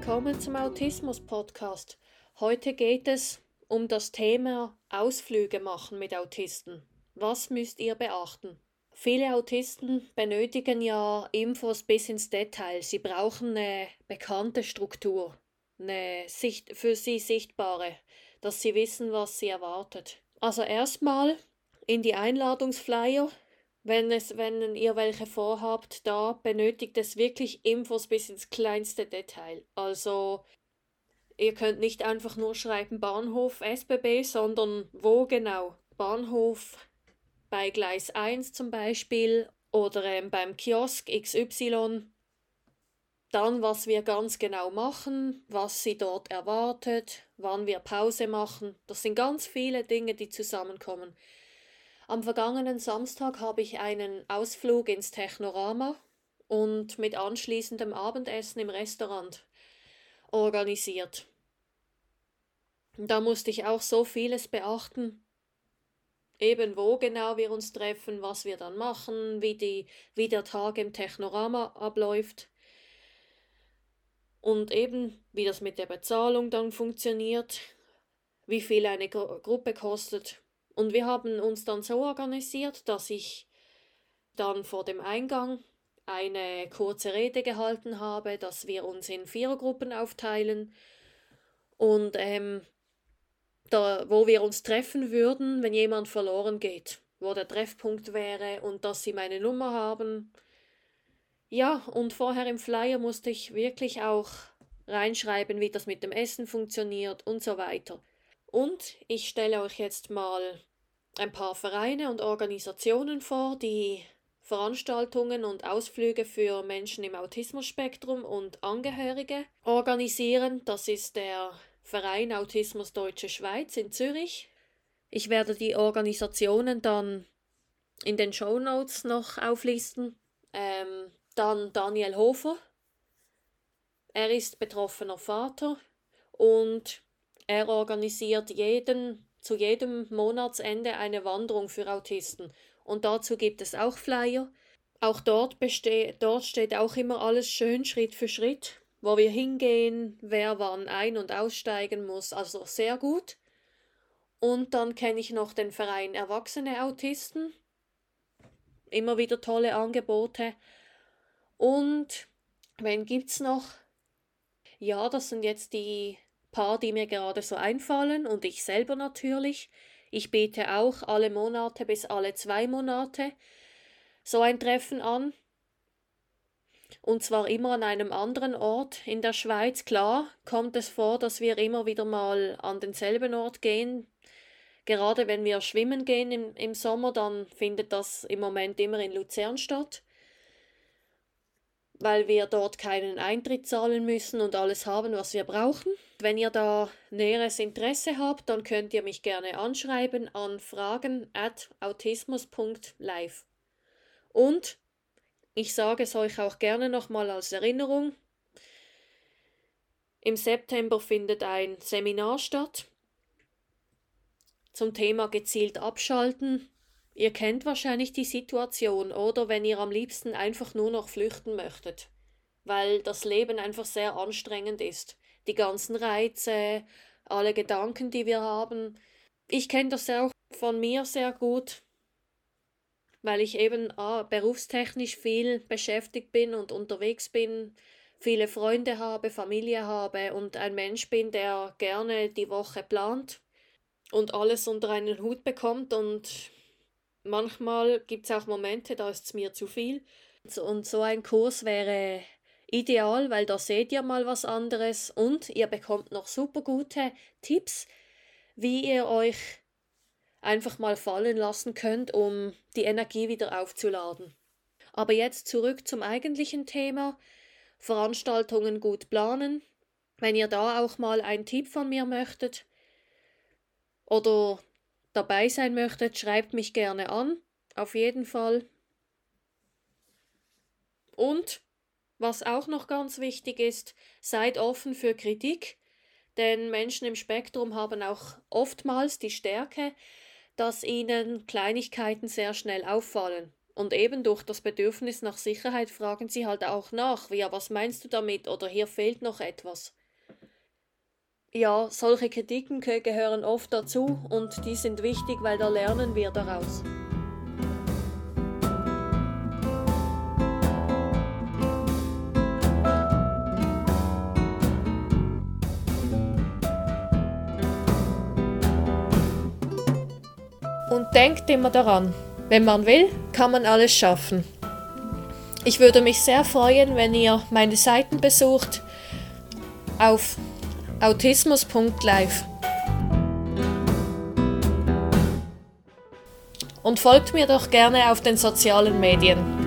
willkommen zum Autismus Podcast. Heute geht es um das Thema Ausflüge machen mit Autisten. Was müsst ihr beachten? Viele Autisten benötigen ja Infos bis ins Detail. Sie brauchen eine bekannte Struktur, eine Sicht für sie sichtbare, dass sie wissen, was sie erwartet. Also erstmal in die Einladungsflyer wenn, es, wenn ihr welche vorhabt, da benötigt es wirklich Infos bis ins kleinste Detail. Also ihr könnt nicht einfach nur schreiben Bahnhof SBB, sondern wo genau. Bahnhof bei Gleis 1 zum Beispiel oder ähm, beim Kiosk XY. Dann, was wir ganz genau machen, was sie dort erwartet, wann wir Pause machen. Das sind ganz viele Dinge, die zusammenkommen. Am vergangenen Samstag habe ich einen Ausflug ins Technorama und mit anschließendem Abendessen im Restaurant organisiert. Da musste ich auch so vieles beachten, eben wo genau wir uns treffen, was wir dann machen, wie, die, wie der Tag im Technorama abläuft. Und eben wie das mit der Bezahlung dann funktioniert, wie viel eine Gru Gruppe kostet und wir haben uns dann so organisiert, dass ich dann vor dem Eingang eine kurze Rede gehalten habe, dass wir uns in Vierergruppen aufteilen und ähm, da, wo wir uns treffen würden, wenn jemand verloren geht, wo der Treffpunkt wäre und dass sie meine Nummer haben. Ja, und vorher im Flyer musste ich wirklich auch reinschreiben, wie das mit dem Essen funktioniert und so weiter. Und ich stelle euch jetzt mal ein paar Vereine und Organisationen vor, die Veranstaltungen und Ausflüge für Menschen im Autismusspektrum und Angehörige organisieren. Das ist der Verein Autismus Deutsche Schweiz in Zürich. Ich werde die Organisationen dann in den Show Notes noch auflisten. Ähm, dann Daniel Hofer. Er ist betroffener Vater und er organisiert jeden, zu jedem Monatsende eine Wanderung für Autisten. Und dazu gibt es auch Flyer. Auch dort, dort steht auch immer alles schön Schritt für Schritt, wo wir hingehen, wer wann ein- und aussteigen muss. Also sehr gut. Und dann kenne ich noch den Verein Erwachsene Autisten. Immer wieder tolle Angebote. Und wen gibt's noch? Ja, das sind jetzt die paar, die mir gerade so einfallen und ich selber natürlich. Ich biete auch alle Monate bis alle zwei Monate so ein Treffen an. Und zwar immer an einem anderen Ort in der Schweiz. Klar kommt es vor, dass wir immer wieder mal an denselben Ort gehen. Gerade wenn wir schwimmen gehen im, im Sommer, dann findet das im Moment immer in Luzern statt weil wir dort keinen Eintritt zahlen müssen und alles haben, was wir brauchen. Wenn ihr da näheres Interesse habt, dann könnt ihr mich gerne anschreiben an fragen at autismus.live. Und ich sage es euch auch gerne nochmal als Erinnerung. Im September findet ein Seminar statt zum Thema gezielt abschalten Ihr kennt wahrscheinlich die Situation, oder wenn ihr am liebsten einfach nur noch flüchten möchtet, weil das Leben einfach sehr anstrengend ist. Die ganzen Reize, alle Gedanken, die wir haben. Ich kenne das auch von mir sehr gut, weil ich eben ah, berufstechnisch viel beschäftigt bin und unterwegs bin, viele Freunde habe, Familie habe und ein Mensch bin, der gerne die Woche plant und alles unter einen Hut bekommt und manchmal gibt es auch Momente, da ist es mir zu viel. Und so ein Kurs wäre ideal, weil da seht ihr mal was anderes und ihr bekommt noch super gute Tipps, wie ihr euch einfach mal fallen lassen könnt, um die Energie wieder aufzuladen. Aber jetzt zurück zum eigentlichen Thema. Veranstaltungen gut planen. Wenn ihr da auch mal einen Tipp von mir möchtet oder dabei sein möchtet, schreibt mich gerne an. Auf jeden Fall. Und was auch noch ganz wichtig ist, seid offen für Kritik, denn Menschen im Spektrum haben auch oftmals die Stärke, dass ihnen Kleinigkeiten sehr schnell auffallen. Und eben durch das Bedürfnis nach Sicherheit fragen sie halt auch nach, wie, ja, was meinst du damit oder hier fehlt noch etwas. Ja, solche Kritiken gehören oft dazu und die sind wichtig, weil da lernen wir daraus. Und denkt immer daran, wenn man will, kann man alles schaffen. Ich würde mich sehr freuen, wenn ihr meine Seiten besucht auf autismus.live. Und folgt mir doch gerne auf den sozialen Medien.